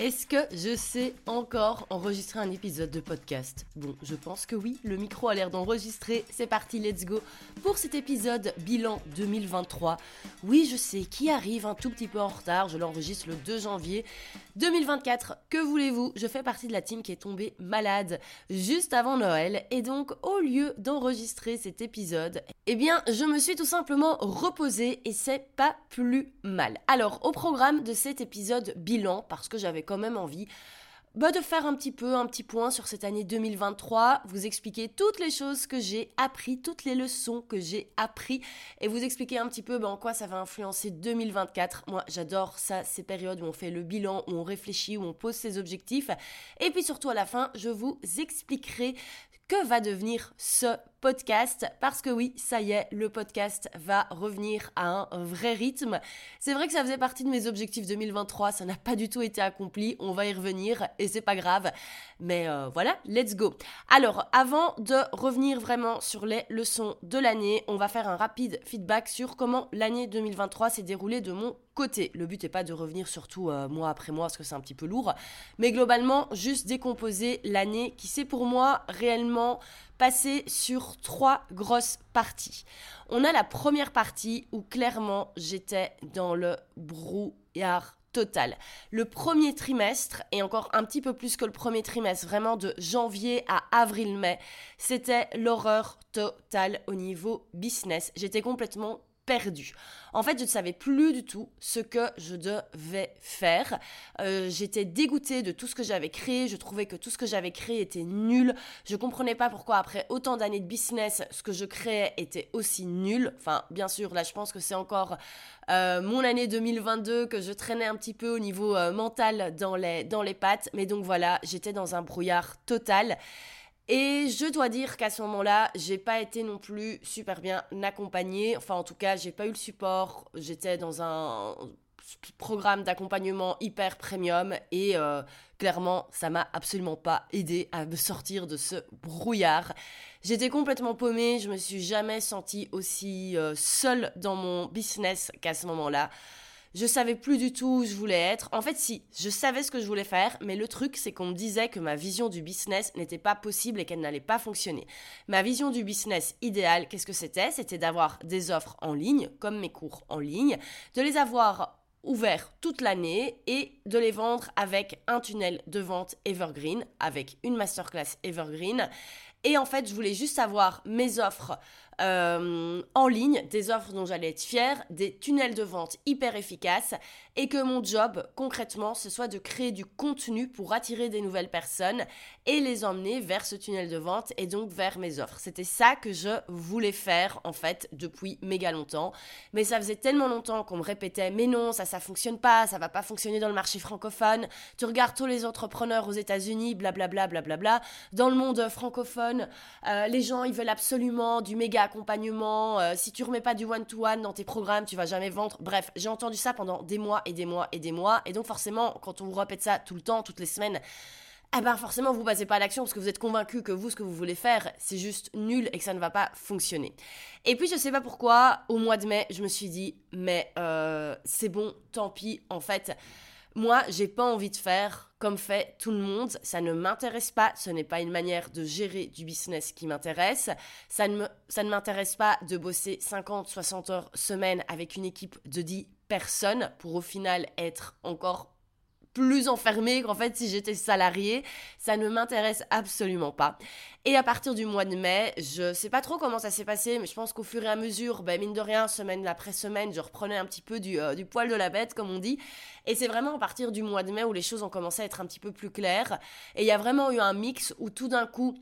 Est-ce que je sais encore enregistrer un épisode de podcast? Bon, je pense que oui, le micro a l'air d'enregistrer. C'est parti, let's go pour cet épisode bilan 2023. Oui, je sais, qui arrive un tout petit peu en retard, je l'enregistre le 2 janvier 2024. Que voulez-vous? Je fais partie de la team qui est tombée malade juste avant Noël et donc au lieu d'enregistrer cet épisode, eh bien, je me suis tout simplement reposée et c'est pas plus mal. Alors, au programme de cet épisode bilan, parce que j'avais quand même envie bah, de faire un petit peu un petit point sur cette année 2023, vous expliquer toutes les choses que j'ai appris, toutes les leçons que j'ai appris et vous expliquer un petit peu bah, en quoi ça va influencer 2024. Moi, j'adore ça, ces périodes où on fait le bilan, où on réfléchit, où on pose ses objectifs. Et puis surtout à la fin, je vous expliquerai que va devenir ce podcast parce que oui, ça y est, le podcast va revenir à un vrai rythme. C'est vrai que ça faisait partie de mes objectifs 2023, ça n'a pas du tout été accompli, on va y revenir et c'est pas grave. Mais euh, voilà, let's go. Alors, avant de revenir vraiment sur les leçons de l'année, on va faire un rapide feedback sur comment l'année 2023 s'est déroulée de mon côté. Le but n'est pas de revenir surtout euh, mois après mois parce que c'est un petit peu lourd, mais globalement, juste décomposer l'année qui s'est pour moi réellement passer sur trois grosses parties. On a la première partie où clairement j'étais dans le brouillard total. Le premier trimestre, et encore un petit peu plus que le premier trimestre, vraiment de janvier à avril-mai, c'était l'horreur totale au niveau business. J'étais complètement perdu. En fait, je ne savais plus du tout ce que je devais faire. Euh, j'étais dégoûtée de tout ce que j'avais créé. Je trouvais que tout ce que j'avais créé était nul. Je comprenais pas pourquoi, après autant d'années de business, ce que je créais était aussi nul. Enfin, bien sûr, là, je pense que c'est encore euh, mon année 2022 que je traînais un petit peu au niveau euh, mental dans les, dans les pattes. Mais donc voilà, j'étais dans un brouillard total. Et je dois dire qu'à ce moment-là, j'ai pas été non plus super bien accompagnée. Enfin, en tout cas, j'ai pas eu le support. J'étais dans un programme d'accompagnement hyper premium et euh, clairement, ça m'a absolument pas aidé à me sortir de ce brouillard. J'étais complètement paumée. Je me suis jamais sentie aussi euh, seule dans mon business qu'à ce moment-là. Je savais plus du tout où je voulais être. En fait, si, je savais ce que je voulais faire, mais le truc, c'est qu'on me disait que ma vision du business n'était pas possible et qu'elle n'allait pas fonctionner. Ma vision du business idéal, qu'est-ce que c'était? C'était d'avoir des offres en ligne, comme mes cours en ligne, de les avoir ouverts toute l'année et de les vendre avec un tunnel de vente evergreen, avec une masterclass evergreen. Et en fait, je voulais juste avoir mes offres euh, en ligne, des offres dont j'allais être fière, des tunnels de vente hyper efficaces et que mon job concrètement ce soit de créer du contenu pour attirer des nouvelles personnes et les emmener vers ce tunnel de vente et donc vers mes offres. C'était ça que je voulais faire en fait depuis méga longtemps, mais ça faisait tellement longtemps qu'on me répétait mais non, ça ça fonctionne pas, ça va pas fonctionner dans le marché francophone. Tu regardes tous les entrepreneurs aux États-Unis, blablabla blablabla, dans le monde francophone, euh, les gens ils veulent absolument du méga euh, si tu remets pas du one-to-one dans tes programmes, tu vas jamais vendre. Bref, j'ai entendu ça pendant des mois et des mois et des mois. Et donc forcément, quand on vous répète ça tout le temps, toutes les semaines, eh ben forcément vous passez pas à l'action parce que vous êtes convaincu que vous ce que vous voulez faire c'est juste nul et que ça ne va pas fonctionner. Et puis je sais pas pourquoi au mois de mai je me suis dit mais euh, c'est bon tant pis en fait moi, j'ai pas envie de faire comme fait tout le monde. Ça ne m'intéresse pas. Ce n'est pas une manière de gérer du business qui m'intéresse. Ça ne, ça ne m'intéresse pas de bosser 50, 60 heures semaine avec une équipe de 10 personnes pour au final être encore plus enfermée qu'en fait si j'étais salariée. Ça ne m'intéresse absolument pas. Et à partir du mois de mai, je sais pas trop comment ça s'est passé, mais je pense qu'au fur et à mesure, ben, mine de rien, semaine après semaine, je reprenais un petit peu du, euh, du poil de la bête, comme on dit. Et c'est vraiment à partir du mois de mai où les choses ont commencé à être un petit peu plus claires. Et il y a vraiment eu un mix où tout d'un coup,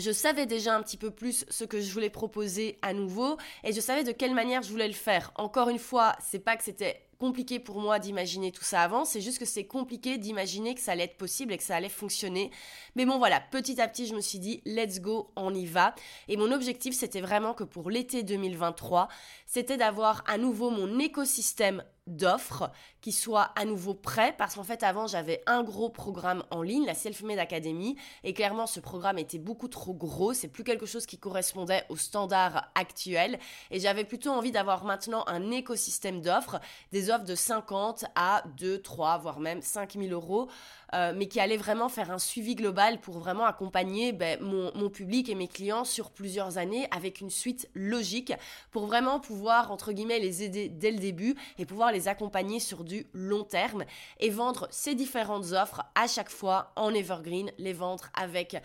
je savais déjà un petit peu plus ce que je voulais proposer à nouveau et je savais de quelle manière je voulais le faire. Encore une fois, c'est pas que c'était compliqué pour moi d'imaginer tout ça avant, c'est juste que c'est compliqué d'imaginer que ça allait être possible et que ça allait fonctionner. Mais bon voilà, petit à petit, je me suis dit let's go, on y va. Et mon objectif, c'était vraiment que pour l'été 2023, c'était d'avoir à nouveau mon écosystème d'offres qui soit à nouveau prêt parce qu'en fait avant j'avais un gros programme en ligne, la Self-Made Academy et clairement ce programme était beaucoup trop gros, c'est plus quelque chose qui correspondait aux standards actuels et j'avais plutôt envie d'avoir maintenant un écosystème d'offres, des offres de 50 à 2, 3 voire même 5000 euros euh, mais qui allait vraiment faire un suivi global pour vraiment accompagner ben, mon, public et mes clients sur plusieurs années avec une suite logique pour vraiment pouvoir, entre guillemets, les aider dès le début et pouvoir les accompagner sur du long terme et vendre ces différentes offres à chaque fois en evergreen, les vendre avec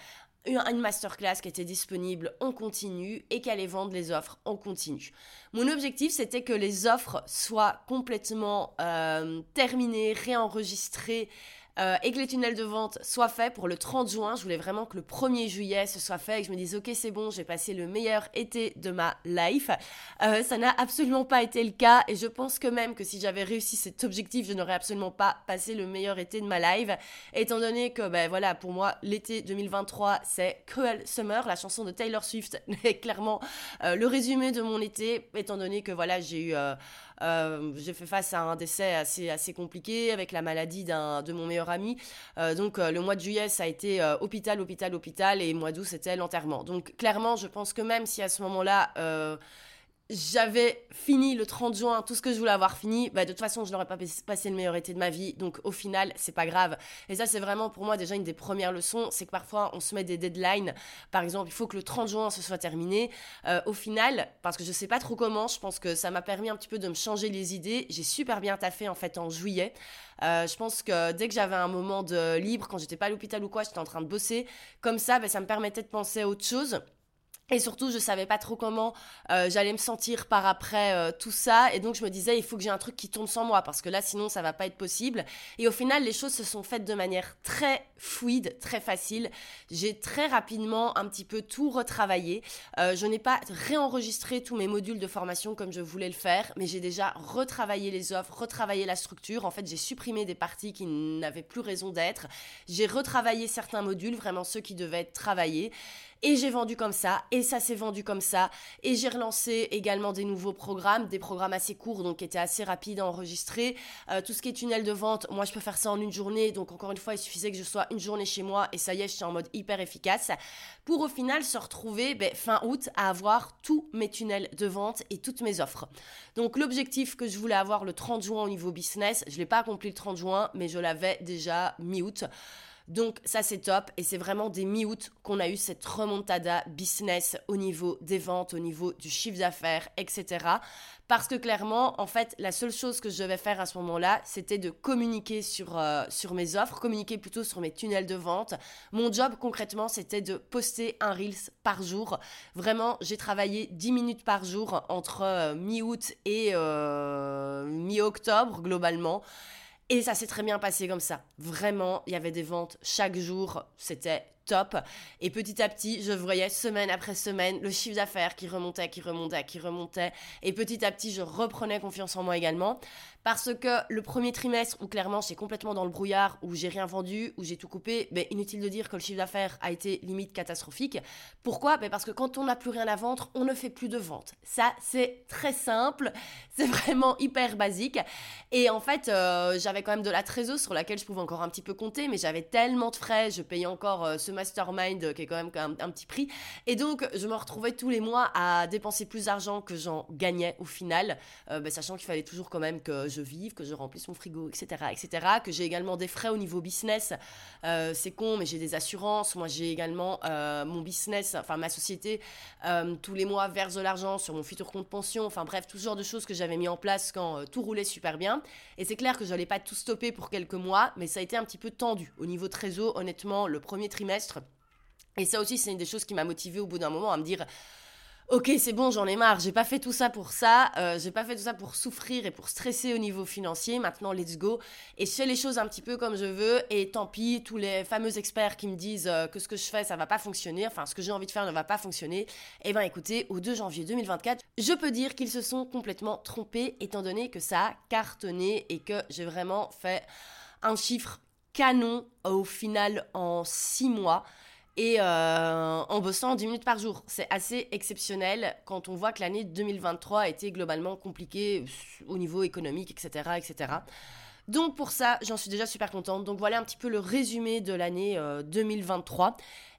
une masterclass qui était disponible en continu et qu'elle allait vendre les offres en continu. Mon objectif, c'était que les offres soient complètement euh, terminées, réenregistrées, euh, et que les tunnels de vente soient faits pour le 30 juin. Je voulais vraiment que le 1er juillet ce soit fait et que je me dise ok c'est bon, j'ai passé le meilleur été de ma life. Euh, ça n'a absolument pas été le cas et je pense que même que si j'avais réussi cet objectif, je n'aurais absolument pas passé le meilleur été de ma life, étant donné que ben voilà pour moi l'été 2023 c'est Cruel Summer, la chanson de Taylor Swift est clairement euh, le résumé de mon été, étant donné que voilà j'ai eu euh, j'ai fait face à un décès assez, assez compliqué avec la maladie de mon meilleur ami. Euh, donc euh, le mois de juillet, ça a été hôpital, hôpital, hôpital, et mois d'août, c'était l'enterrement. Donc clairement, je pense que même si à ce moment-là j'avais fini le 30 juin tout ce que je voulais avoir fini, bah, de toute façon, je n'aurais pas passé le meilleur été de ma vie. Donc, au final, c'est pas grave. Et ça, c'est vraiment pour moi déjà une des premières leçons. C'est que parfois, on se met des deadlines. Par exemple, il faut que le 30 juin, ce soit terminé. Euh, au final, parce que je sais pas trop comment, je pense que ça m'a permis un petit peu de me changer les idées. J'ai super bien taffé, en fait, en juillet. Euh, je pense que dès que j'avais un moment de libre, quand j'étais pas à l'hôpital ou quoi, j'étais en train de bosser. Comme ça, bah, ça me permettait de penser à autre chose. Et surtout, je savais pas trop comment euh, j'allais me sentir par après euh, tout ça. Et donc, je me disais, il faut que j'ai un truc qui tourne sans moi, parce que là, sinon, ça va pas être possible. Et au final, les choses se sont faites de manière très fluide, très facile. J'ai très rapidement un petit peu tout retravaillé. Euh, je n'ai pas réenregistré tous mes modules de formation comme je voulais le faire, mais j'ai déjà retravaillé les offres, retravaillé la structure. En fait, j'ai supprimé des parties qui n'avaient plus raison d'être. J'ai retravaillé certains modules, vraiment ceux qui devaient être travaillés. Et j'ai vendu comme ça, et ça s'est vendu comme ça. Et j'ai relancé également des nouveaux programmes, des programmes assez courts, donc qui étaient assez rapides à enregistrer. Euh, tout ce qui est tunnel de vente, moi je peux faire ça en une journée, donc encore une fois, il suffisait que je sois une journée chez moi, et ça y est, je suis en mode hyper efficace. Pour au final se retrouver ben, fin août à avoir tous mes tunnels de vente et toutes mes offres. Donc l'objectif que je voulais avoir le 30 juin au niveau business, je ne l'ai pas accompli le 30 juin, mais je l'avais déjà mi-août. Donc ça c'est top et c'est vraiment des mi-août qu'on a eu cette remontada business au niveau des ventes, au niveau du chiffre d'affaires, etc. Parce que clairement, en fait, la seule chose que je devais faire à ce moment-là, c'était de communiquer sur, euh, sur mes offres, communiquer plutôt sur mes tunnels de vente. Mon job concrètement, c'était de poster un Reels par jour. Vraiment, j'ai travaillé 10 minutes par jour entre euh, mi-août et euh, mi-octobre globalement. Et ça s'est très bien passé comme ça. Vraiment, il y avait des ventes chaque jour. C'était top. Et petit à petit, je voyais semaine après semaine le chiffre d'affaires qui remontait, qui remontait, qui remontait. Et petit à petit, je reprenais confiance en moi également. Parce que le premier trimestre, où clairement j'étais complètement dans le brouillard, où j'ai rien vendu, où j'ai tout coupé, ben, inutile de dire que le chiffre d'affaires a été limite catastrophique. Pourquoi? Ben, Parce que quand on n'a plus rien à vendre, on ne fait plus de vente. Ça, c'est très simple. C'est vraiment hyper basique. Et en fait, euh, j'avais quand même de la trésorerie sur laquelle je pouvais encore un petit peu compter, mais j'avais tellement de frais. Je payais encore euh, ce mastermind qui est quand même un, petit prix. Et donc, je me retrouvais tous les mois à dépenser plus d'argent que j'en gagnais au final, euh, ben, sachant qu'il fallait toujours quand même que je vive, que je remplisse mon frigo, etc., etc., que j'ai également des frais au niveau business. Euh, c'est con, mais j'ai des assurances. Moi, j'ai également euh, mon business, enfin ma société, tous les mois verse de l'argent sur mon futur compte pension. Enfin bref, tout ce genre de choses que j'avais mis en place quand tout roulait super bien. Et c'est clair que je n'allais pas tout stopper pour quelques mois, mais ça a été un petit peu tendu au niveau trésor. Honnêtement, le premier trimestre et ça aussi, c'est une des choses qui m'a motivée au bout d'un moment à me dire Ok, c'est bon, j'en ai marre. J'ai pas fait tout ça pour ça. Euh, j'ai pas fait tout ça pour souffrir et pour stresser au niveau financier. Maintenant, let's go. Et je fais les choses un petit peu comme je veux. Et tant pis, tous les fameux experts qui me disent euh, que ce que je fais, ça va pas fonctionner. Enfin, ce que j'ai envie de faire ne va pas fonctionner. Eh ben, écoutez, au 2 janvier 2024, je peux dire qu'ils se sont complètement trompés, étant donné que ça a cartonné et que j'ai vraiment fait un chiffre canon au final en 6 mois. et euh, en bossant 10 minutes par jour. C'est assez exceptionnel quand on voit que l'année 2023 a été globalement compliquée au niveau économique, etc. etc. Donc pour ça, j'en suis déjà super contente. Donc voilà un petit peu le résumé de l'année 2023. Euh,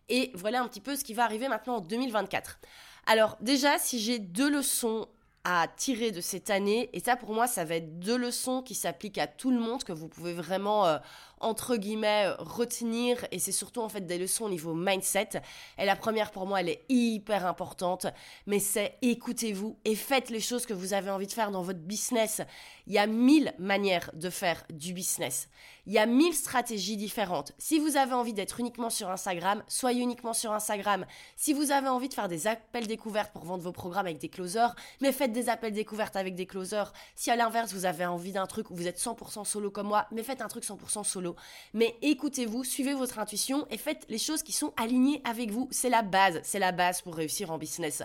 et voilà un petit peu ce qui va arriver maintenant en 2024. Alors déjà, si j'ai deux leçons à tirer de cette année, et ça pour moi, ça va être deux leçons qui s'appliquent à tout le monde, que vous pouvez vraiment euh, entre guillemets, retenir, et c'est surtout en fait des leçons au niveau mindset. Et la première pour moi, elle est hyper importante, mais c'est écoutez-vous et faites les choses que vous avez envie de faire dans votre business. Il y a mille manières de faire du business. Il y a mille stratégies différentes. Si vous avez envie d'être uniquement sur Instagram, soyez uniquement sur Instagram. Si vous avez envie de faire des appels découvertes pour vendre vos programmes avec des closers, mais faites des appels découvertes avec des closers. Si à l'inverse, vous avez envie d'un truc où vous êtes 100% solo comme moi, mais faites un truc 100% solo mais écoutez-vous, suivez votre intuition et faites les choses qui sont alignées avec vous. C'est la base, c'est la base pour réussir en business.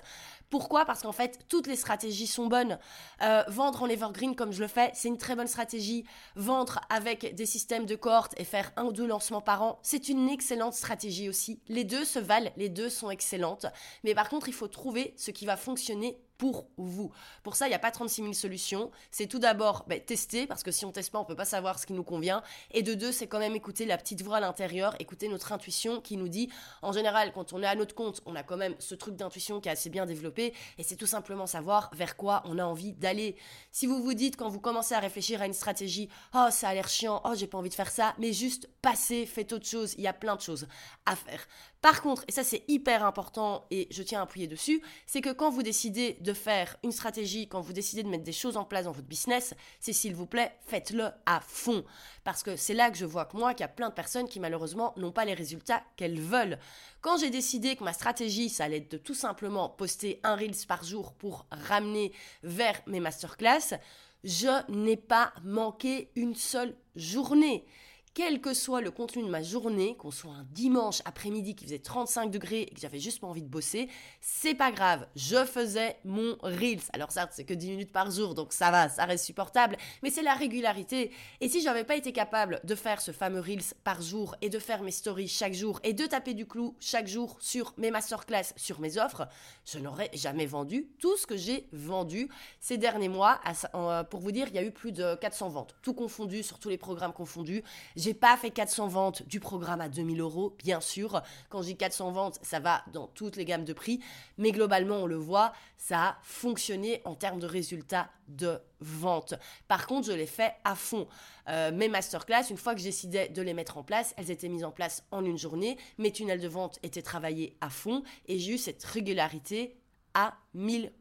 Pourquoi? Parce qu'en fait, toutes les stratégies sont bonnes. Euh, vendre en evergreen comme je le fais, c'est une très bonne stratégie. Vendre avec des systèmes de cohorte et faire un ou deux lancements par an, c'est une excellente stratégie aussi. Les deux se valent, les deux sont excellentes. Mais par contre, il faut trouver ce qui va fonctionner pour vous. Pour ça, il n'y a pas 36 000 solutions. C'est tout d'abord ben, tester, parce que si on teste pas, on peut pas savoir ce qui nous convient. Et de deux, c'est quand même écouter la petite voix à l'intérieur, écouter notre intuition qui nous dit, en général, quand on est à notre compte, on a quand même ce truc d'intuition qui est assez bien développé, et c'est tout simplement savoir vers quoi on a envie d'aller. Si vous vous dites, quand vous commencez à réfléchir à une stratégie, oh, ça a l'air chiant, oh, j'ai pas envie de faire ça, mais juste passez, faites autre chose, il y a plein de choses à faire. Par contre, et ça c'est hyper important et je tiens à appuyer dessus, c'est que quand vous décidez de faire une stratégie, quand vous décidez de mettre des choses en place dans votre business, c'est s'il vous plaît, faites-le à fond. Parce que c'est là que je vois que moi, qu'il y a plein de personnes qui malheureusement n'ont pas les résultats qu'elles veulent. Quand j'ai décidé que ma stratégie, ça allait être de tout simplement poster un Reels par jour pour ramener vers mes masterclass, je n'ai pas manqué une seule journée quel que soit le contenu de ma journée, qu'on soit un dimanche après-midi qui faisait 35 degrés et que j'avais juste pas envie de bosser, c'est pas grave, je faisais mon Reels. Alors certes, c'est que 10 minutes par jour, donc ça va, ça reste supportable, mais c'est la régularité. Et si j'avais pas été capable de faire ce fameux Reels par jour et de faire mes stories chaque jour et de taper du clou chaque jour sur mes masterclass, sur mes offres, je n'aurais jamais vendu tout ce que j'ai vendu ces derniers mois. Euh, pour vous dire, il y a eu plus de 400 ventes, tout confondu sur tous les programmes confondus. J'ai pas fait 400 ventes du programme à 2000 euros, bien sûr. Quand j'ai 400 ventes, ça va dans toutes les gammes de prix. Mais globalement, on le voit, ça a fonctionné en termes de résultats de vente. Par contre, je l'ai fait à fond. Euh, mes masterclass, une fois que j'ai décidé de les mettre en place, elles étaient mises en place en une journée. Mes tunnels de vente étaient travaillés à fond et j'ai eu cette régularité à 1000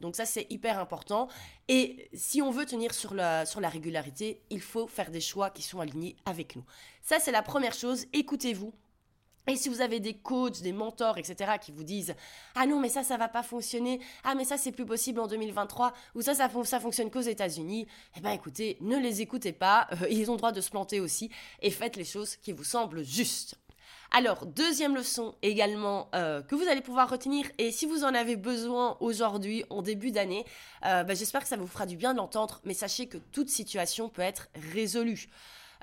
donc ça, c'est hyper important. Et si on veut tenir sur la, sur la régularité, il faut faire des choix qui sont alignés avec nous. Ça, c'est la première chose. Écoutez-vous. Et si vous avez des coachs, des mentors, etc., qui vous disent Ah non, mais ça, ça va pas fonctionner. Ah, mais ça, c'est plus possible en 2023. Ou ça, ça, ça fonctionne qu'aux États-Unis. Eh bien, écoutez, ne les écoutez pas. Euh, ils ont le droit de se planter aussi. Et faites les choses qui vous semblent justes. Alors, deuxième leçon également euh, que vous allez pouvoir retenir, et si vous en avez besoin aujourd'hui, en début d'année, euh, bah, j'espère que ça vous fera du bien de l'entendre, mais sachez que toute situation peut être résolue.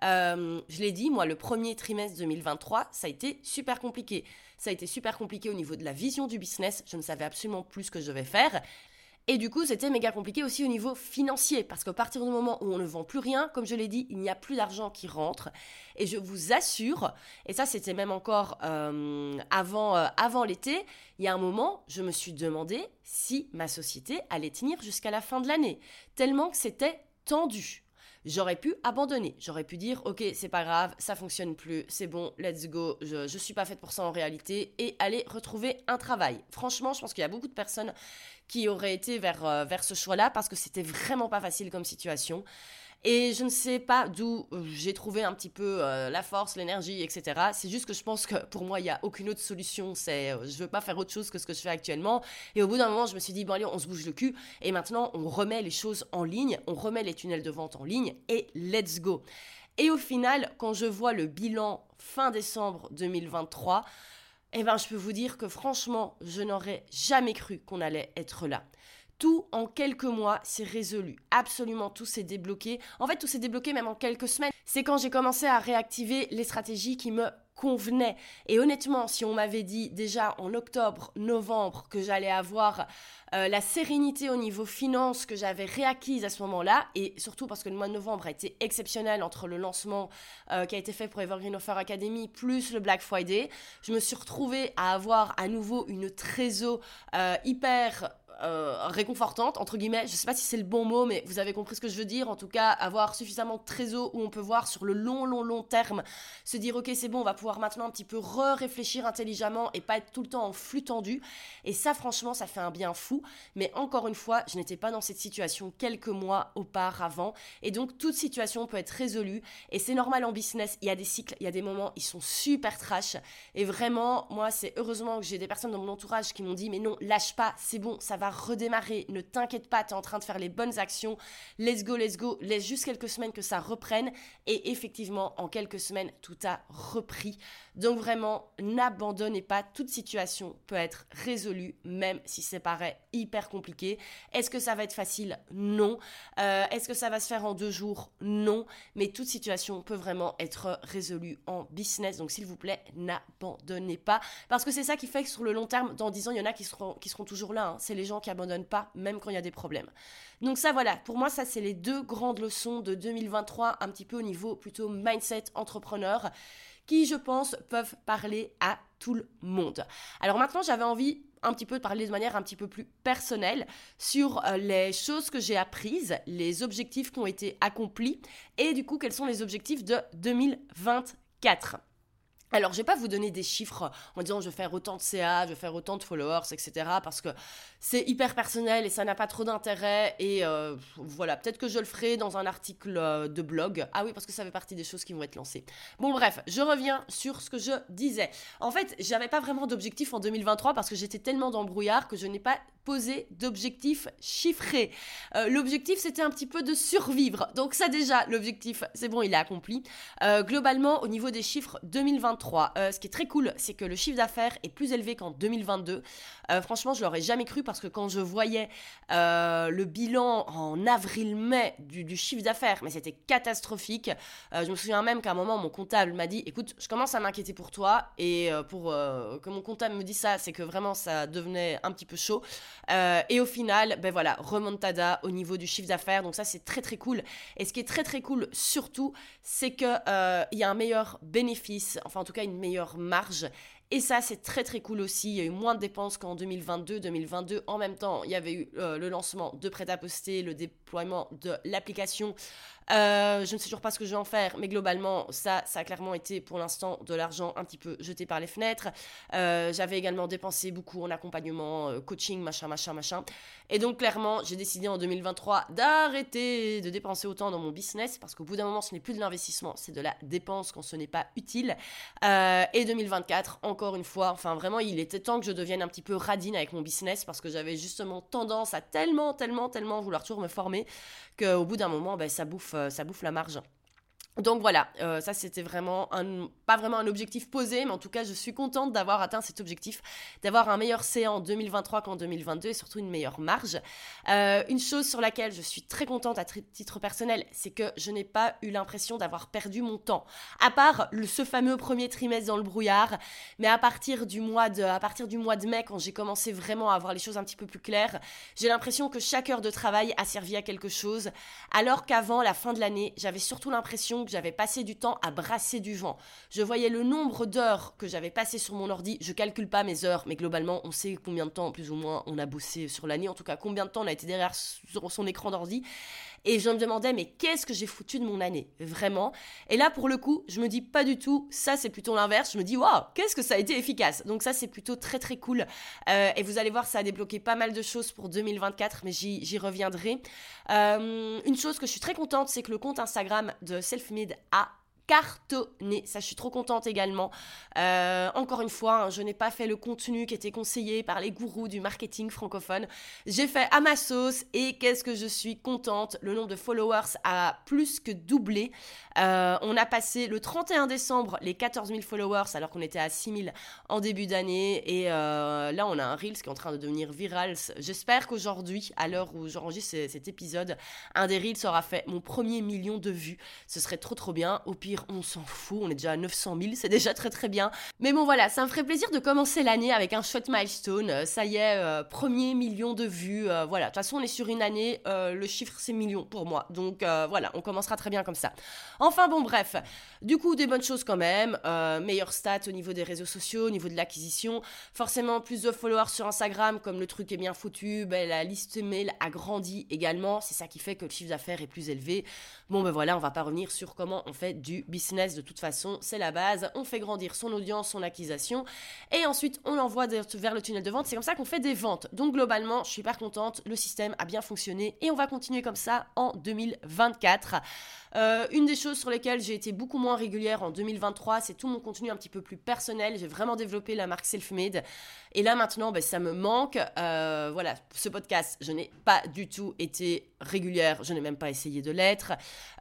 Euh, je l'ai dit, moi, le premier trimestre 2023, ça a été super compliqué. Ça a été super compliqué au niveau de la vision du business. Je ne savais absolument plus ce que je devais faire. Et du coup, c'était méga compliqué aussi au niveau financier, parce qu'à partir du moment où on ne vend plus rien, comme je l'ai dit, il n'y a plus d'argent qui rentre. Et je vous assure, et ça c'était même encore euh, avant, euh, avant l'été, il y a un moment, je me suis demandé si ma société allait tenir jusqu'à la fin de l'année, tellement que c'était tendu. J'aurais pu abandonner, j'aurais pu dire ok c'est pas grave, ça fonctionne plus, c'est bon, let's go, je, je suis pas faite pour ça en réalité et aller retrouver un travail. Franchement, je pense qu'il y a beaucoup de personnes qui auraient été vers, euh, vers ce choix-là parce que c'était vraiment pas facile comme situation. Et je ne sais pas d'où euh, j'ai trouvé un petit peu euh, la force, l'énergie, etc. C'est juste que je pense que pour moi, il n'y a aucune autre solution. C'est, euh, je veux pas faire autre chose que ce que je fais actuellement. Et au bout d'un moment, je me suis dit, bon allez, on se bouge le cul. Et maintenant, on remet les choses en ligne, on remet les tunnels de vente en ligne et let's go. Et au final, quand je vois le bilan fin décembre 2023, eh ben, je peux vous dire que franchement, je n'aurais jamais cru qu'on allait être là. Tout en quelques mois, c'est résolu. Absolument tout s'est débloqué. En fait, tout s'est débloqué même en quelques semaines. C'est quand j'ai commencé à réactiver les stratégies qui me convenait. Et honnêtement, si on m'avait dit déjà en octobre, novembre que j'allais avoir euh, la sérénité au niveau finance que j'avais réacquise à ce moment-là, et surtout parce que le mois de novembre a été exceptionnel entre le lancement euh, qui a été fait pour Evergreen Offer Academy plus le Black Friday, je me suis retrouvée à avoir à nouveau une trésor euh, hyper euh, réconfortante, entre guillemets. Je sais pas si c'est le bon mot, mais vous avez compris ce que je veux dire. En tout cas, avoir suffisamment de trésor où on peut voir sur le long, long, long terme, se dire, ok, c'est bon, on va pouvoir maintenant un petit peu re-réfléchir intelligemment et pas être tout le temps en flux tendu. Et ça, franchement, ça fait un bien fou. Mais encore une fois, je n'étais pas dans cette situation quelques mois auparavant. Et donc, toute situation peut être résolue. Et c'est normal en business. Il y a des cycles, il y a des moments, ils sont super trash. Et vraiment, moi, c'est heureusement que j'ai des personnes dans mon entourage qui m'ont dit, mais non, lâche pas, c'est bon, ça va redémarrer. Ne t'inquiète pas, tu es en train de faire les bonnes actions. Let's go, let's go. Laisse juste quelques semaines que ça reprenne. Et effectivement, en quelques semaines, tout a repris. Donc vraiment, n'abandonnez pas. Toute situation peut être résolue, même si ça paraît hyper compliqué. Est-ce que ça va être facile? Non. Euh, est-ce que ça va se faire en deux jours? Non. Mais toute situation peut vraiment être résolue en business. Donc s'il vous plaît, n'abandonnez pas. Parce que c'est ça qui fait que sur le long terme, dans 10 ans, il y en a qui seront, qui seront toujours là. Hein. C'est les gens qui abandonnent pas, même quand il y a des problèmes. Donc ça voilà, pour moi ça c'est les deux grandes leçons de 2023, un petit peu au niveau plutôt mindset entrepreneur qui, je pense, peuvent parler à tout le monde. Alors maintenant, j'avais envie un petit peu de parler de manière un petit peu plus personnelle sur euh, les choses que j'ai apprises, les objectifs qui ont été accomplis et du coup, quels sont les objectifs de 2024. Alors, je vais pas vous donner des chiffres en disant je vais faire autant de CA, je vais faire autant de followers, etc. Parce que c'est hyper personnel et ça n'a pas trop d'intérêt. Et euh, voilà, peut-être que je le ferai dans un article euh, de blog. Ah oui, parce que ça fait partie des choses qui vont être lancées. Bon, bref, je reviens sur ce que je disais. En fait, j'avais pas vraiment d'objectif en 2023 parce que j'étais tellement dans le brouillard que je n'ai pas posé d'objectif chiffré. Euh, l'objectif, c'était un petit peu de survivre. Donc ça déjà, l'objectif, c'est bon, il est accompli. globalement, au niveau des chiffres 2023, euh, ce qui est très cool, c'est que le chiffre d'affaires est plus élevé qu'en 2022. Euh, franchement, je l'aurais jamais cru parce que quand je voyais euh, le bilan en avril-mai du, chiffre d'affaires, mais c'était catastrophique. je me souviens même qu'à un moment, mon comptable m'a dit "Écoute, je commence à m'inquiéter pour toi et pour que mon comptable me dise ça, c'est que vraiment ça devenait un petit peu chaud." et au final, ben voilà, remontada au niveau du chiffre d'affaires. Donc ça, c'est très très cool. Et ce qui est très très cool surtout, c'est que il y a un meilleur bénéfice. Enfin, en tout une meilleure marge. Et ça, c'est très très cool aussi. Il y a eu moins de dépenses qu'en 2022. 2022, en même temps, il y avait eu euh, le lancement de Prêt-à-Poster, le déploiement de l'application euh, je ne sais toujours pas ce que je vais en faire, mais globalement, ça, ça a clairement été pour l'instant de l'argent un petit peu jeté par les fenêtres. Euh, j'avais également dépensé beaucoup en accompagnement, euh, coaching, machin, machin, machin. Et donc, clairement, j'ai décidé en 2023 d'arrêter de dépenser autant dans mon business parce qu'au bout d'un moment, ce n'est plus de l'investissement, c'est de la dépense quand ce n'est pas utile. et 2024, encore une fois, enfin vraiment, il était temps que je devienne un petit peu radine avec mon business parce que j'avais justement tendance à tellement, tellement, tellement vouloir toujours me former qu'au bout d'un moment, ben, ça bouffe euh, ça bouffe la marge. Donc voilà, euh, ça c'était vraiment un, pas vraiment un objectif posé, mais en tout cas je suis contente d'avoir atteint cet objectif, d'avoir un meilleur CA en 2023 qu'en 2022 et surtout une meilleure marge. Euh, une chose sur laquelle je suis très contente à titre personnel, c'est que je n'ai pas eu l'impression d'avoir perdu mon temps, à part ce fameux premier trimestre dans le brouillard, mais à partir du mois de, à partir du mois de mai, quand j'ai commencé vraiment à avoir les choses un petit peu plus claires, j'ai l'impression que chaque heure de travail a servi à quelque chose, alors qu'avant la fin de l'année, j'avais surtout l'impression que j'avais passé du temps à brasser du vent. Je voyais le nombre d'heures que j'avais passé sur mon ordi. Je calcule pas mes heures, mais globalement, on sait combien de temps, plus ou moins, on a bossé sur l'année. En tout cas, combien de temps on a été derrière son écran d'ordi. Et je me demandais, mais qu'est-ce que j'ai foutu de mon année Vraiment? Et là, pour le coup, je me dis pas du tout, ça c'est plutôt l'inverse. Je me dis, waouh, qu'est-ce que ça a été efficace? Donc ça, c'est plutôt très très cool. Euh, et vous allez voir, ça a débloqué pas mal de choses pour 2024, mais j'y reviendrai. Euh, une chose que je suis très contente, c'est que le compte Instagram de Selfmade a cartonné. Ça, je suis trop contente également. Euh, encore une fois, hein, je n'ai pas fait le contenu qui était conseillé par les gourous du marketing francophone. J'ai fait à ma sauce et qu'est-ce que je suis contente. Le nombre de followers a plus que doublé. Euh, on a passé le 31 décembre les 14 000 followers alors qu'on était à 6 000 en début d'année. Et euh, là, on a un Reels qui est en train de devenir viral. J'espère qu'aujourd'hui, à l'heure où j'enregistre cet épisode, un des Reels aura fait mon premier million de vues. Ce serait trop trop bien. Au pire, on s'en fout, on est déjà à 900 000, c'est déjà très très bien. Mais bon voilà, ça me ferait plaisir de commencer l'année avec un chouette milestone. Euh, ça y est, euh, premier million de vues. Euh, voilà, de toute façon on est sur une année, le chiffre c'est million pour moi. Donc voilà, on commencera très bien comme ça. Enfin bon bref, du coup des bonnes choses quand même. meilleure stat au niveau des réseaux sociaux, au niveau de l'acquisition. Forcément plus de followers sur Instagram, comme le truc est bien foutu, ben, la liste mail a grandi également. C'est ça qui fait que le chiffre d'affaires est plus élevé. Bon ben voilà, on va pas revenir sur comment on fait du business de toute façon, c'est la base. On fait grandir son audience, son acquisition, et ensuite on l'envoie vers le tunnel de vente. C'est comme ça qu'on fait des ventes. Donc globalement, je suis hyper contente, le système a bien fonctionné et on va continuer comme ça en 2024. Euh, une des choses sur lesquelles j'ai été beaucoup moins régulière en 2023, c'est tout mon contenu un petit peu plus personnel. J'ai vraiment développé la marque Selfmade. Et là maintenant, ben, ça me manque. Euh, voilà, ce podcast, je n'ai pas du tout été régulière. Je n'ai même pas essayé de l'être.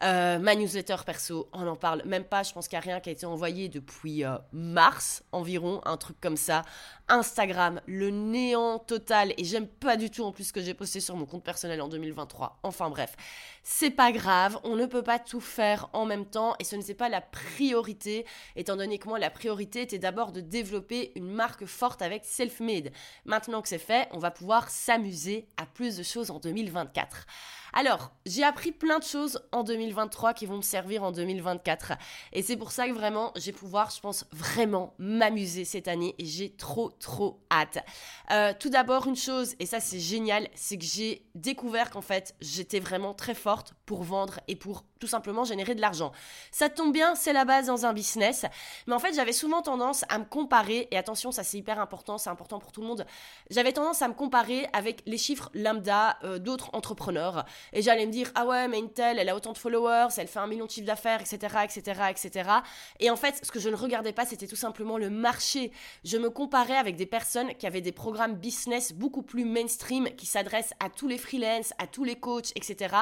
Euh, ma newsletter perso, on n'en parle même pas. Je pense qu'il n'y a rien qui a été envoyé depuis mars environ, un truc comme ça. Instagram, le néant total. Et j'aime pas du tout en plus ce que j'ai posté sur mon compte personnel en 2023. Enfin bref, c'est pas grave. On ne peut pas tout faire en même temps et ce n'était pas la priorité, étant donné que moi, la priorité était d'abord de développer une marque forte avec Selfmade. Maintenant que c'est fait, on va pouvoir s'amuser à plus de choses en 2024. Alors, j'ai appris plein de choses en 2023 qui vont me servir en 2024. Et c'est pour ça que vraiment, j'ai pouvoir, je pense, vraiment m'amuser cette année. Et j'ai trop, trop hâte. Euh, tout d'abord, une chose, et ça c'est génial, c'est que j'ai découvert qu'en fait, j'étais vraiment très forte pour vendre et pour tout simplement générer de l'argent. Ça tombe bien, c'est la base dans un business. Mais en fait, j'avais souvent tendance à me comparer, et attention, ça c'est hyper important, c'est important pour tout le monde. J'avais tendance à me comparer avec les chiffres lambda euh, d'autres entrepreneurs. Et j'allais me dire, ah ouais, mais Intel, elle a autant de followers, elle fait un million de chiffres d'affaires, etc., etc., etc. Et en fait, ce que je ne regardais pas, c'était tout simplement le marché. Je me comparais avec des personnes qui avaient des programmes business beaucoup plus mainstream, qui s'adressent à tous les freelances, à tous les coachs, etc.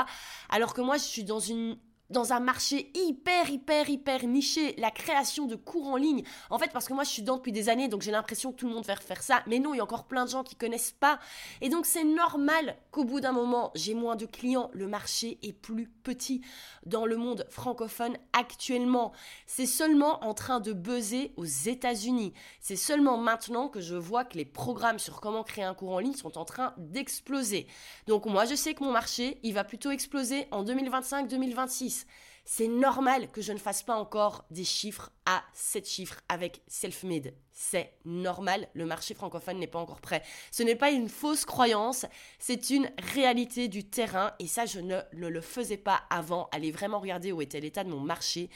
Alors que moi, je suis dans une dans un marché hyper, hyper, hyper niché, la création de cours en ligne. En fait, parce que moi, je suis dedans depuis des années, donc j'ai l'impression que tout le monde va faire ça. Mais non, il y a encore plein de gens qui connaissent pas. Et donc, c'est normal qu'au bout d'un moment, j'ai moins de clients. Le marché est plus petit dans le monde francophone actuellement. C'est seulement en train de buzzer aux États-Unis. C'est seulement maintenant que je vois que les programmes sur comment créer un cours en ligne sont en train d'exploser. Donc, moi, je sais que mon marché, il va plutôt exploser en 2025-2026. C'est normal que je ne fasse pas encore des chiffres à 7 chiffres avec Selfmade. C'est normal, le marché francophone n'est pas encore prêt. Ce n'est pas une fausse croyance, c'est une réalité du terrain et ça je ne, le faisais pas avant. Allez vraiment regarder où était l'état de mon marché.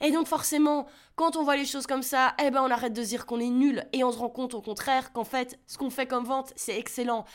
Et donc forcément, quand on voit les choses comme ça, eh ben on arrête de dire qu'on est nul et on se rend compte au contraire qu'en fait, ce qu'on fait comme vente, c'est excellent.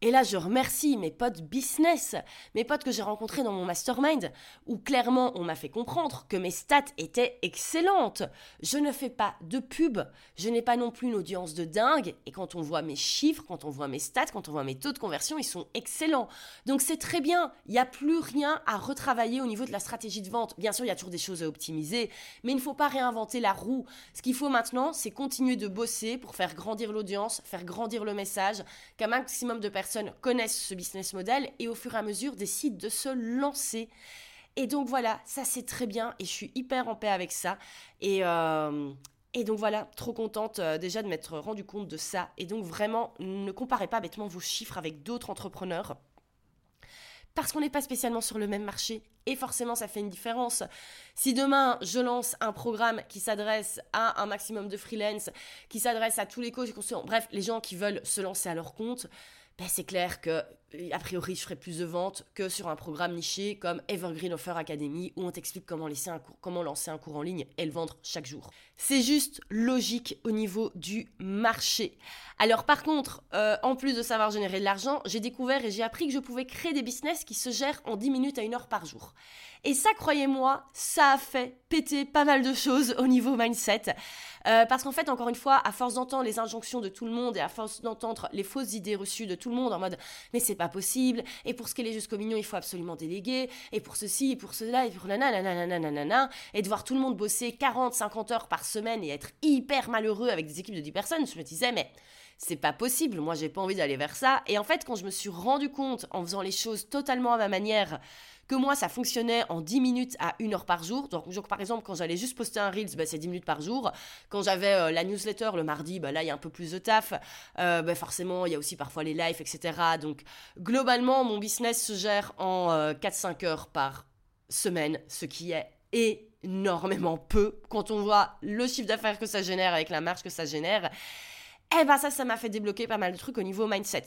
Et là, je remercie mes potes business, mes potes que j'ai rencontrés dans mon mastermind, où clairement on m'a fait comprendre que mes stats étaient excellentes. Je ne fais pas de pub, je n'ai pas non plus une audience de dingue, et quand on voit mes chiffres, quand on voit mes stats, quand on voit mes taux de conversion, ils sont excellents. Donc c'est très bien, il n'y a plus rien à retravailler au niveau de la stratégie de vente. Bien sûr, il y a toujours des choses à optimiser, mais il ne faut pas réinventer la roue. Ce qu'il faut maintenant, c'est continuer de bosser pour faire grandir l'audience, faire grandir le message, qu'un maximum de personnes connaissent ce business model et au fur et à mesure décident de se lancer. Et donc voilà, ça c'est très bien et je suis hyper en paix avec ça. Et, euh, et donc voilà, trop contente euh, déjà de m'être rendu compte de ça. Et donc vraiment, ne comparez pas bêtement vos chiffres avec d'autres entrepreneurs parce qu'on n'est pas spécialement sur le même marché et forcément ça fait une différence. Si demain je lance un programme qui s'adresse à un maximum de freelance, qui s'adresse à tous les coachs, bref, les gens qui veulent se lancer à leur compte, ben, c'est clair que a priori, je ferai plus de ventes que sur un programme niché comme Evergreen Offer Academy où on t'explique comment, comment lancer un cours en ligne et le vendre chaque jour. C'est juste logique au niveau du marché. Alors par contre, euh, en plus de savoir générer de l'argent, j'ai découvert et j'ai appris que je pouvais créer des business qui se gèrent en 10 minutes à 1 heure par jour. Et ça, croyez-moi, ça a fait péter pas mal de choses au niveau mindset. Euh, parce qu'en fait, encore une fois, à force d'entendre les injonctions de tout le monde et à force d'entendre les fausses idées reçues de tout le monde en mode mais c'est pas possible, et pour ce qui est jusqu'au mignon, il faut absolument déléguer, et pour ceci, et pour cela, et pour nanana, et de voir tout le monde bosser 40, 50 heures par semaine et être hyper malheureux avec des équipes de 10 personnes, je me disais mais c'est pas possible, moi j'ai pas envie d'aller vers ça. Et en fait, quand je me suis rendu compte, en faisant les choses totalement à ma manière, que moi, ça fonctionnait en 10 minutes à 1 heure par jour. Donc, par exemple, quand j'allais juste poster un Reels, bah, c'est 10 minutes par jour. Quand j'avais euh, la newsletter le mardi, bah, là, il y a un peu plus de taf. Euh, bah, forcément, il y a aussi parfois les lives, etc. Donc, globalement, mon business se gère en 4-5 heures par semaine, ce qui est énormément peu quand on voit le chiffre d'affaires que ça génère avec la marge que ça génère. Eh ben ça, ça m'a fait débloquer pas mal de trucs au niveau mindset.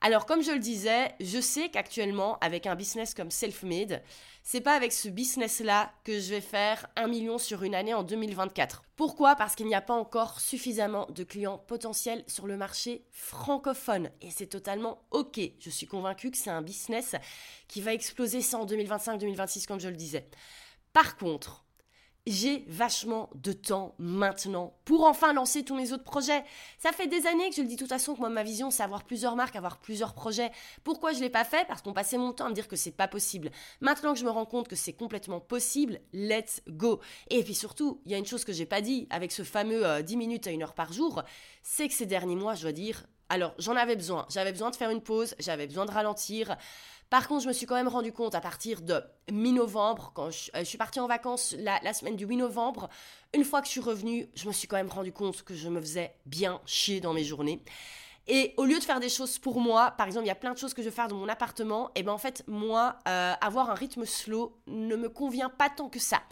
Alors comme je le disais, je sais qu'actuellement, avec un business comme Self-Made, c'est pas avec ce business-là que je vais faire un million sur une année en 2024. Pourquoi? Parce qu'il n'y a pas encore suffisamment de clients potentiels sur le marché francophone. Et c'est totalement OK. Je suis convaincue que c'est un business qui va exploser ça en 2025-2026, comme je le disais. Par contre, j'ai vachement de temps maintenant pour enfin lancer tous mes autres projets. Ça fait des années que je le dis de toute façon que moi ma vision c'est avoir plusieurs marques, avoir plusieurs projets. Pourquoi je l'ai pas fait? Parce qu'on passait mon temps à me dire que c'est pas possible. Maintenant que je me rends compte que c'est complètement possible, let's go. Et puis surtout, il y a une chose que j'ai pas dit avec ce fameux 10 euh, minutes à une heure par jour, c'est que ces derniers mois, je dois dire, alors j'en avais besoin. J'avais besoin de faire une pause, j'avais besoin de ralentir. Par contre, je me suis quand même rendu compte à partir de mi-novembre, quand je, euh, suis partie en vacances la, semaine du 8 novembre, une fois que je suis revenue, je me suis quand même rendu compte que je me faisais bien chier dans mes journées. Et au lieu de faire des choses pour moi, par exemple, il y a plein de choses que je veux faire dans mon appartement, et ben en fait, moi, euh, avoir un rythme slow ne me convient pas tant que ça.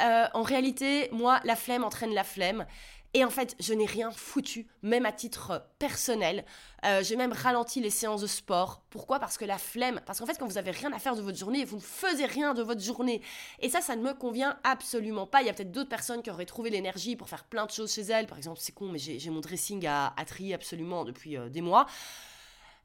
Euh, en réalité, moi, la flemme entraîne la flemme. Et en fait, je n'ai rien foutu, même à titre personnel. Euh, j'ai même ralenti les séances de sport. Pourquoi? Parce que la flemme. Parce qu'en fait, quand vous avez rien à faire de votre journée, vous ne faisiez rien de votre journée. Et ça, ça ne me convient absolument pas. Il y a peut-être d'autres personnes qui auraient trouvé l'énergie pour faire plein de choses chez elles. Par exemple, c'est con, mais j'ai mon dressing à, trier absolument depuis euh, des mois.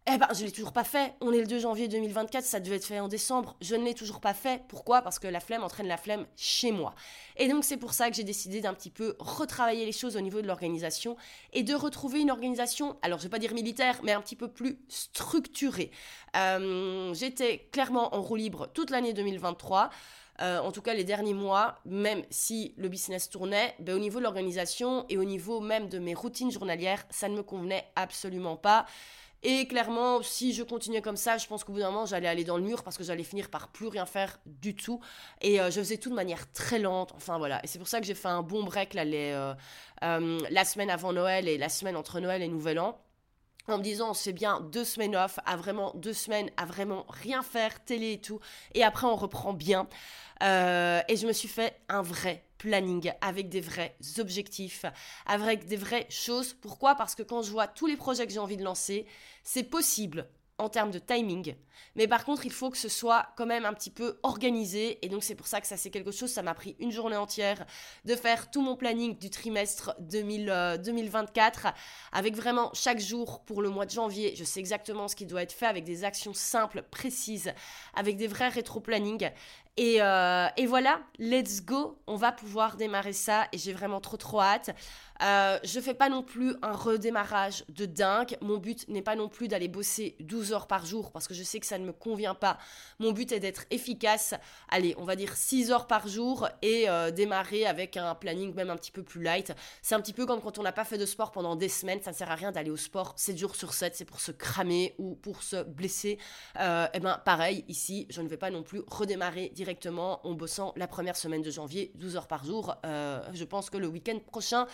Eh ben, je l'ai toujours pas fait. On est le 2 janvier 2024, ça devait être fait en décembre. Je ne l'ai toujours pas fait. Pourquoi? Parce que la flemme entraîne la flemme chez moi. Et donc, c'est pour ça que j'ai décidé d'un petit peu retravailler les choses au niveau de l'organisation et de retrouver une organisation, alors je vais pas dire militaire, mais un petit peu plus structurée. Euh, j'étais clairement en roue libre toute l'année 2023. Euh, en tout cas les derniers mois, même si le business tournait, ben, au niveau de l'organisation et au niveau même de mes routines journalières, ça ne me convenait absolument pas. Et clairement, si je continuais comme ça, je pense qu'au bout d'un moment, j'allais aller dans le mur parce que j'allais finir par plus rien faire du tout. Et euh, je faisais tout de manière très lente. Enfin voilà. Et c'est pour ça que j'ai fait un bon break euh, euh, la semaine avant Noël et la semaine entre Noël et Nouvel An en me disant c'est bien deux semaines off, à vraiment deux semaines à vraiment rien faire, télé et tout, et après on reprend bien. et je me suis fait un vrai planning, avec des vrais objectifs, avec des vraies choses. Pourquoi? Parce que quand je vois tous les projets que j'ai envie de lancer, c'est possible en termes de timing. Mais par contre, il faut que ce soit quand même un petit peu organisé. Et donc, c'est pour ça que ça, c'est quelque chose. Ça m'a pris une journée entière de faire tout mon planning du trimestre 2024 euh, avec vraiment chaque jour pour le mois de janvier. Je sais exactement ce qui doit être fait avec des actions simples, précises, avec des vrais rétro-planning. Et, euh, et, voilà, let's go, on va pouvoir démarrer ça et j'ai vraiment trop trop hâte. Euh, je fais pas non plus un redémarrage de dingue. Mon but n'est pas non plus d'aller bosser 12 heures par jour parce que je sais que ça ne me convient pas. Mon but est d'être efficace. Allez, on va dire 6 heures par jour et euh, démarrer avec un planning même un petit peu plus light. C'est un petit peu comme quand on n'a pas fait de sport pendant des semaines. Ça ne sert à rien d'aller au sport 7 jours sur 7. C'est pour se cramer ou pour se blesser. et eh ben pareil, ici, je ne vais pas non plus redémarrer directement en bossant la première semaine de janvier, 12 heures par jour. Euh, je pense que le week-end prochain,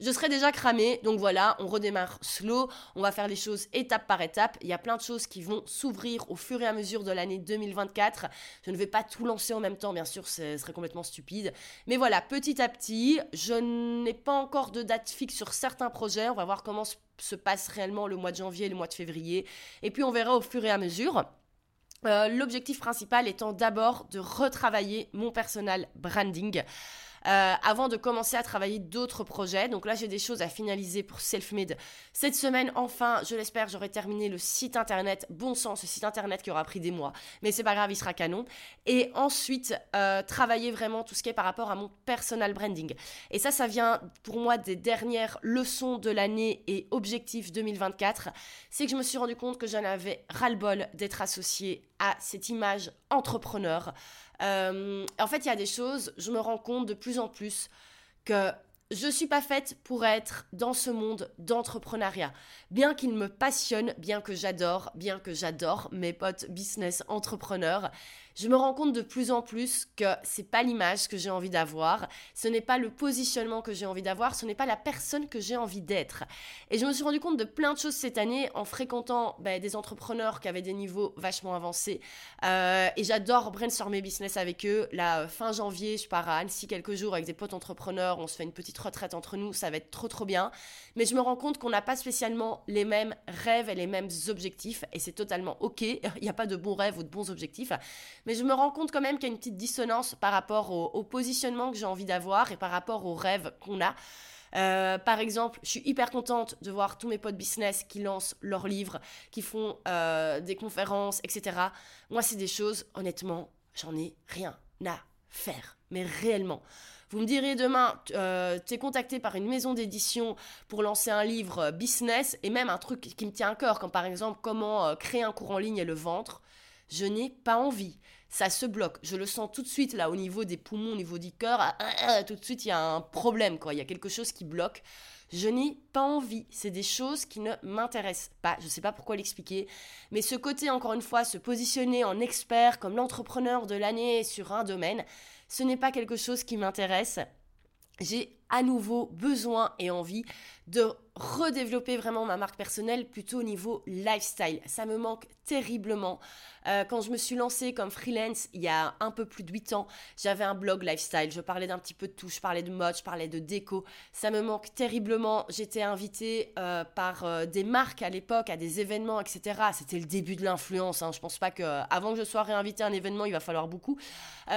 je serai déjà cramé. Donc voilà, on redémarre slow. On va faire les choses étape par étape. Il y a plein de choses qui vont s'ouvrir au fur et à mesure de l'année 2024. Je ne vais pas tout lancer en même temps, bien sûr, ce serait complètement stupide. Mais voilà, petit à petit, je n'ai pas encore de date fixe sur certains projets. On va voir comment se passe réellement le mois de janvier et le mois de février. Et puis on verra au fur et à mesure. Euh, l'objectif principal étant d'abord de retravailler mon personal branding. Euh, avant de commencer à travailler d'autres projets. Donc là, j'ai des choses à finaliser pour Selfmade. Cette semaine, enfin, je l'espère, j'aurai terminé le site internet. Bon sang, ce site internet qui aura pris des mois. Mais c'est pas grave, il sera canon. Et ensuite, euh, travailler vraiment tout ce qui est par rapport à mon personal branding. Et ça, ça vient pour moi des dernières leçons de l'année et objectifs 2024. C'est que je me suis rendu compte que j'en avais ras-le-bol d'être associée à cette image entrepreneur. Euh, en fait, il y a des choses, je me rends compte de plus en plus que je suis pas faite pour être dans ce monde d'entrepreneuriat. Bien qu'il me passionne, bien que j'adore, bien que j'adore mes potes business entrepreneurs, je me rends compte de plus en plus que c'est pas l'image que j'ai envie d'avoir, ce n'est pas le positionnement que j'ai envie d'avoir, ce n'est pas la personne que j'ai envie d'être. Et je me suis rendu compte de plein de choses cette année en fréquentant ben, des entrepreneurs qui avaient des niveaux vachement avancés. Euh, et j'adore brainstormer business avec eux. Là, fin janvier, je pars à Annecy quelques jours avec des potes entrepreneurs, on se fait une petite retraite entre nous, ça va être trop trop bien. Mais je me rends compte qu'on n'a pas spécialement les mêmes rêves et les mêmes objectifs, et c'est totalement ok. Il n'y a pas de bons rêves ou de bons objectifs mais je me rends compte quand même qu'il y a une petite dissonance par rapport au, positionnement que j'ai envie d'avoir et par rapport aux rêves qu'on a. Euh, par exemple, je suis hyper contente de voir tous mes potes business qui lancent leurs livres, qui font euh, des conférences, etc. Moi, c'est des choses, honnêtement, j'en ai rien à faire. Mais réellement. Vous me direz demain, euh, tu es contacté par une maison d'édition pour lancer un livre business et même un truc qui me tient à cœur, comme par exemple comment créer un cours en ligne et le vendre je n'ai pas envie. Ça se bloque. Je le sens tout de suite là au niveau des poumons, au niveau du cœur. Ah, ah, ah, tout de suite, il y a un problème, quoi. Il y a quelque chose qui bloque. Je n'ai pas envie. C'est des choses qui ne m'intéressent pas. Je ne sais pas pourquoi l'expliquer. Mais ce côté, encore une fois, se positionner en expert comme l'entrepreneur de l'année sur un domaine, ce n'est pas quelque chose qui m'intéresse. J'ai à nouveau besoin et envie de redévelopper vraiment ma marque personnelle plutôt au niveau lifestyle. Ça me manque terriblement. Euh, quand je me suis lancée comme freelance il y a un peu plus de 8 ans, j'avais un blog lifestyle. Je parlais d'un petit peu de tout. Je parlais de mode, je parlais de déco. Ça me manque terriblement. J'étais invitée euh, par euh, des marques à l'époque, à des événements, etc. C'était le début de l'influence. Hein. Je pense pas que avant que je sois réinvitée à un événement, il va falloir beaucoup.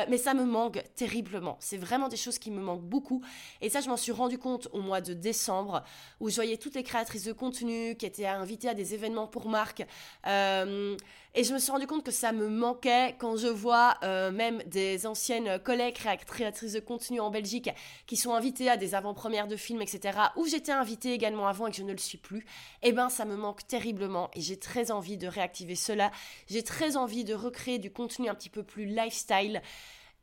mais ça me manque terriblement. C'est vraiment des choses qui me manquent beaucoup. Et ça, je m'en suis rendu compte au mois de décembre où je voyais toutes les créatrices de contenu qui étaient invitées à des événements pour marques. Euh, et je me suis rendu compte que ça me manquait quand je vois euh, même des anciennes collègues créatrices de contenu en Belgique qui sont invitées à des avant-premières de films, etc. Où j'étais invitée également avant et que je ne le suis plus. Eh ben, ça me manque terriblement et j'ai très envie de réactiver cela. J'ai très envie de recréer du contenu un petit peu plus lifestyle.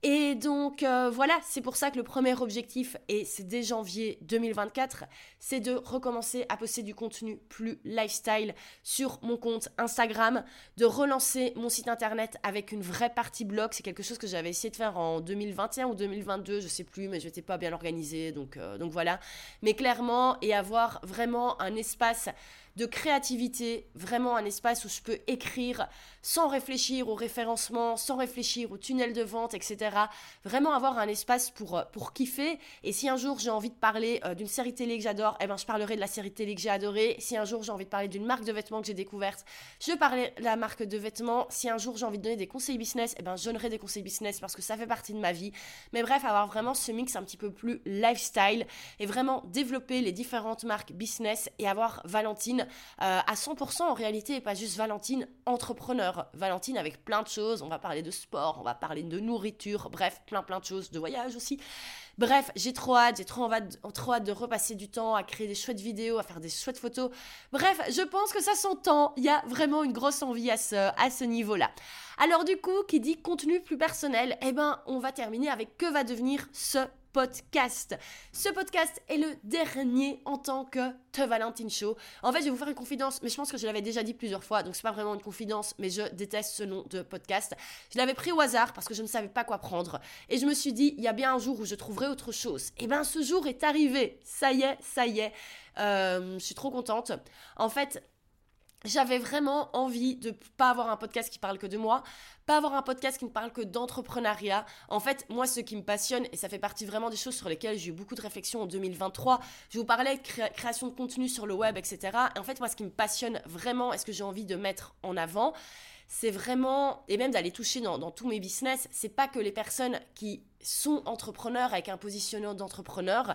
Et donc euh, voilà, c'est pour ça que le premier objectif, et c'est dès janvier 2024, c'est de recommencer à poster du contenu plus lifestyle sur mon compte Instagram, de relancer mon site internet avec une vraie partie blog. C'est quelque chose que j'avais essayé de faire en 2021 ou 2022, je sais plus, mais je n'étais pas bien organisée, donc, euh, donc voilà. Mais clairement, et avoir vraiment un espace de créativité, vraiment un espace où je peux écrire sans réfléchir au référencement, sans réfléchir au tunnel de vente, etc. Vraiment avoir un espace pour, euh, pour kiffer. Et si un jour j'ai envie de parler euh, d'une série télé que j'adore, eh ben je parlerai de la série télé que j'ai adorée. Si un jour j'ai envie de parler d'une marque de vêtements que j'ai découverte, je parlerai de la marque de vêtements. Si un jour j'ai envie de donner des conseils business, eh ben je donnerai des conseils business parce que ça fait partie de ma vie. Mais bref, avoir vraiment ce mix un petit peu plus lifestyle et vraiment développer les différentes marques business et avoir Valentine euh, à 100% en réalité et pas juste Valentine entrepreneur. Valentine avec plein de choses, on va parler de sport, on va parler de nourriture, bref, plein plein de choses, de voyage aussi. Bref, j'ai trop hâte, j'ai trop, trop hâte de repasser du temps à créer des chouettes vidéos, à faire des chouettes photos. Bref, je pense que ça s'entend, il y a vraiment une grosse envie à ce, à ce niveau-là. Alors du coup, qui dit contenu plus personnel, eh ben on va terminer avec que va devenir ce podcast. Ce podcast est le dernier en tant que The Valentine Show. En fait, je vais vous faire une confidence, mais je pense que je l'avais déjà dit plusieurs fois, donc c'est pas vraiment une confidence, mais je déteste ce nom de podcast. Je l'avais pris au hasard parce que je ne savais pas quoi prendre. Et je me suis dit, il y a bien un jour où je trouverai autre chose. Et bien ce jour est arrivé. Ça y est, ça y est. Euh, je suis trop contente. En fait, j'avais vraiment envie de pas avoir un podcast qui parle que de moi, pas avoir un podcast qui ne parle que d'entrepreneuriat. En fait, moi, ce qui me passionne, et ça fait partie vraiment des choses sur lesquelles j'ai eu beaucoup de réflexions en 2023, je vous parlais de création de contenu sur le web, etc. Et en fait, moi, ce qui me passionne vraiment, et ce que j'ai envie de mettre en avant, c'est vraiment, et même d'aller toucher dans, dans tous mes business, c'est pas que les personnes qui sont entrepreneurs avec un positionnement d'entrepreneur,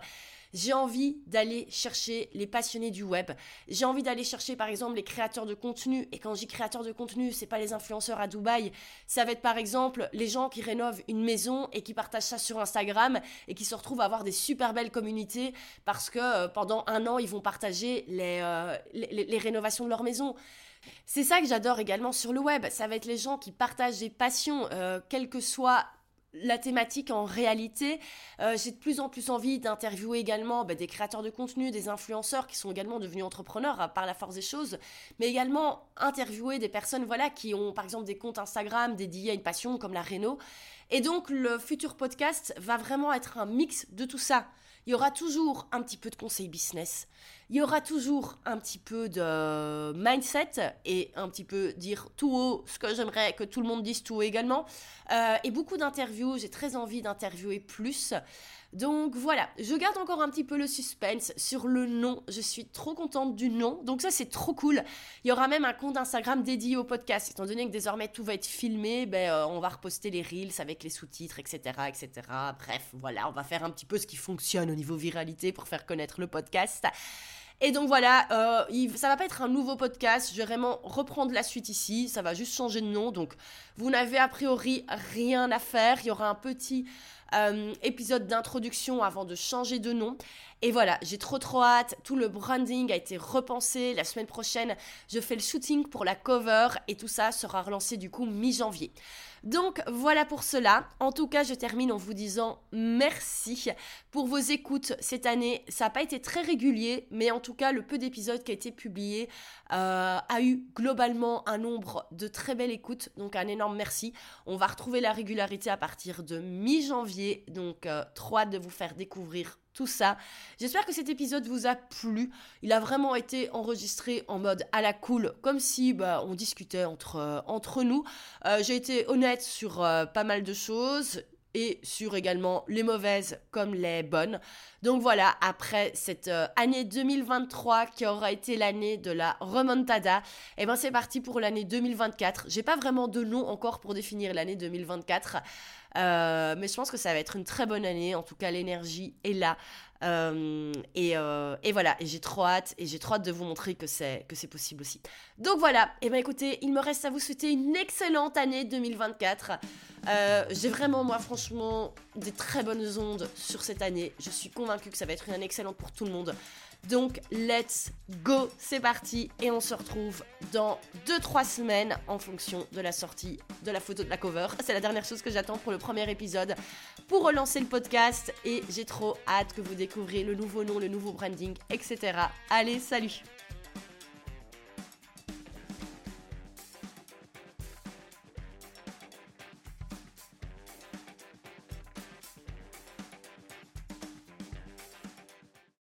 j'ai envie d'aller chercher les passionnés du web. J'ai envie d'aller chercher par exemple les créateurs de contenu. Et quand je dis créateurs de contenu, c'est pas les influenceurs à Dubaï. Ça va être par exemple les gens qui rénovent une maison et qui partagent ça sur Instagram et qui se retrouvent à avoir des super belles communautés parce que euh, pendant un an, ils vont partager les, euh, les, rénovations de leur maison. C'est ça que j'adore également sur le web. Ça va être les gens qui partagent des passions, euh, quel que soit la thématique en réalité. Euh, j'ai de plus en plus envie d'interviewer également bah, des créateurs de contenu, des influenceurs qui sont également devenus entrepreneurs par la force des choses, mais également interviewer des personnes voilà qui ont par exemple des comptes Instagram dédiés à une passion comme la Renault. Et donc le futur podcast va vraiment être un mix de tout ça. Il y aura toujours un petit peu de conseils business. Il y aura toujours un petit peu de mindset et un petit peu dire tout haut ce que j'aimerais que tout le monde dise tout haut également. Euh, et beaucoup d'interviews. J'ai très envie d'interviewer plus. Donc voilà, je garde encore un petit peu le suspense sur le nom. Je suis trop contente du nom. Donc ça, c'est trop cool. Il y aura même un compte Instagram dédié au podcast. Étant donné que désormais tout va être filmé, ben, euh, on va reposter les reels avec les sous-titres, etc., etc. Bref, voilà, on va faire un petit peu ce qui fonctionne au niveau viralité pour faire connaître le podcast. Et donc voilà, euh, ça va pas être un nouveau podcast, je vais vraiment reprendre la suite ici, ça va juste changer de nom, donc vous n'avez a priori rien à faire, il y aura un petit euh, épisode d'introduction avant de changer de nom. Et voilà, j'ai trop trop hâte. Tout le branding a été repensé. La semaine prochaine, je fais le shooting pour la cover et tout ça sera relancé du coup mi-janvier. Donc voilà pour cela. En tout cas, je termine en vous disant merci pour vos écoutes cette année. Ça n'a pas été très régulier, mais en tout cas, le peu d'épisodes qui a été publié euh, a eu globalement un nombre de très belles écoutes. Donc un énorme merci. On va retrouver la régularité à partir de mi-janvier. Donc euh, trop hâte de vous faire découvrir tout ça. J'espère que cet épisode vous a plu. Il a vraiment été enregistré en mode à la cool, comme si bah, on discutait entre, euh, entre nous. Euh, j'ai été honnête sur euh, pas mal de choses et sur également les mauvaises comme les bonnes. Donc voilà, après cette année 2023 qui aura été l'année de la remontada, et eh ben c'est parti pour l'année 2024. J'ai pas vraiment de nom encore pour définir l'année 2024. Euh, mais je pense que ça va être une très bonne année. En tout cas, l'énergie est là. Euh, et, euh, et, voilà, et j'ai trop hâte, et j'ai trop hâte de vous montrer que c'est que c'est possible aussi. Donc voilà, et ben écoutez, il me reste à vous souhaiter une excellente année 2024. j'ai vraiment, moi, franchement, des très bonnes ondes sur cette année. Je suis convaincue que ça va être une année excellente pour tout le monde. Donc, let's go, c'est parti, et on se retrouve dans 2-3 semaines en fonction de la sortie de la photo de la cover. C'est la dernière chose que j'attends pour le premier épisode pour relancer le podcast, et j'ai trop hâte que vous découvriez le nouveau nom, le nouveau branding, etc. Allez, salut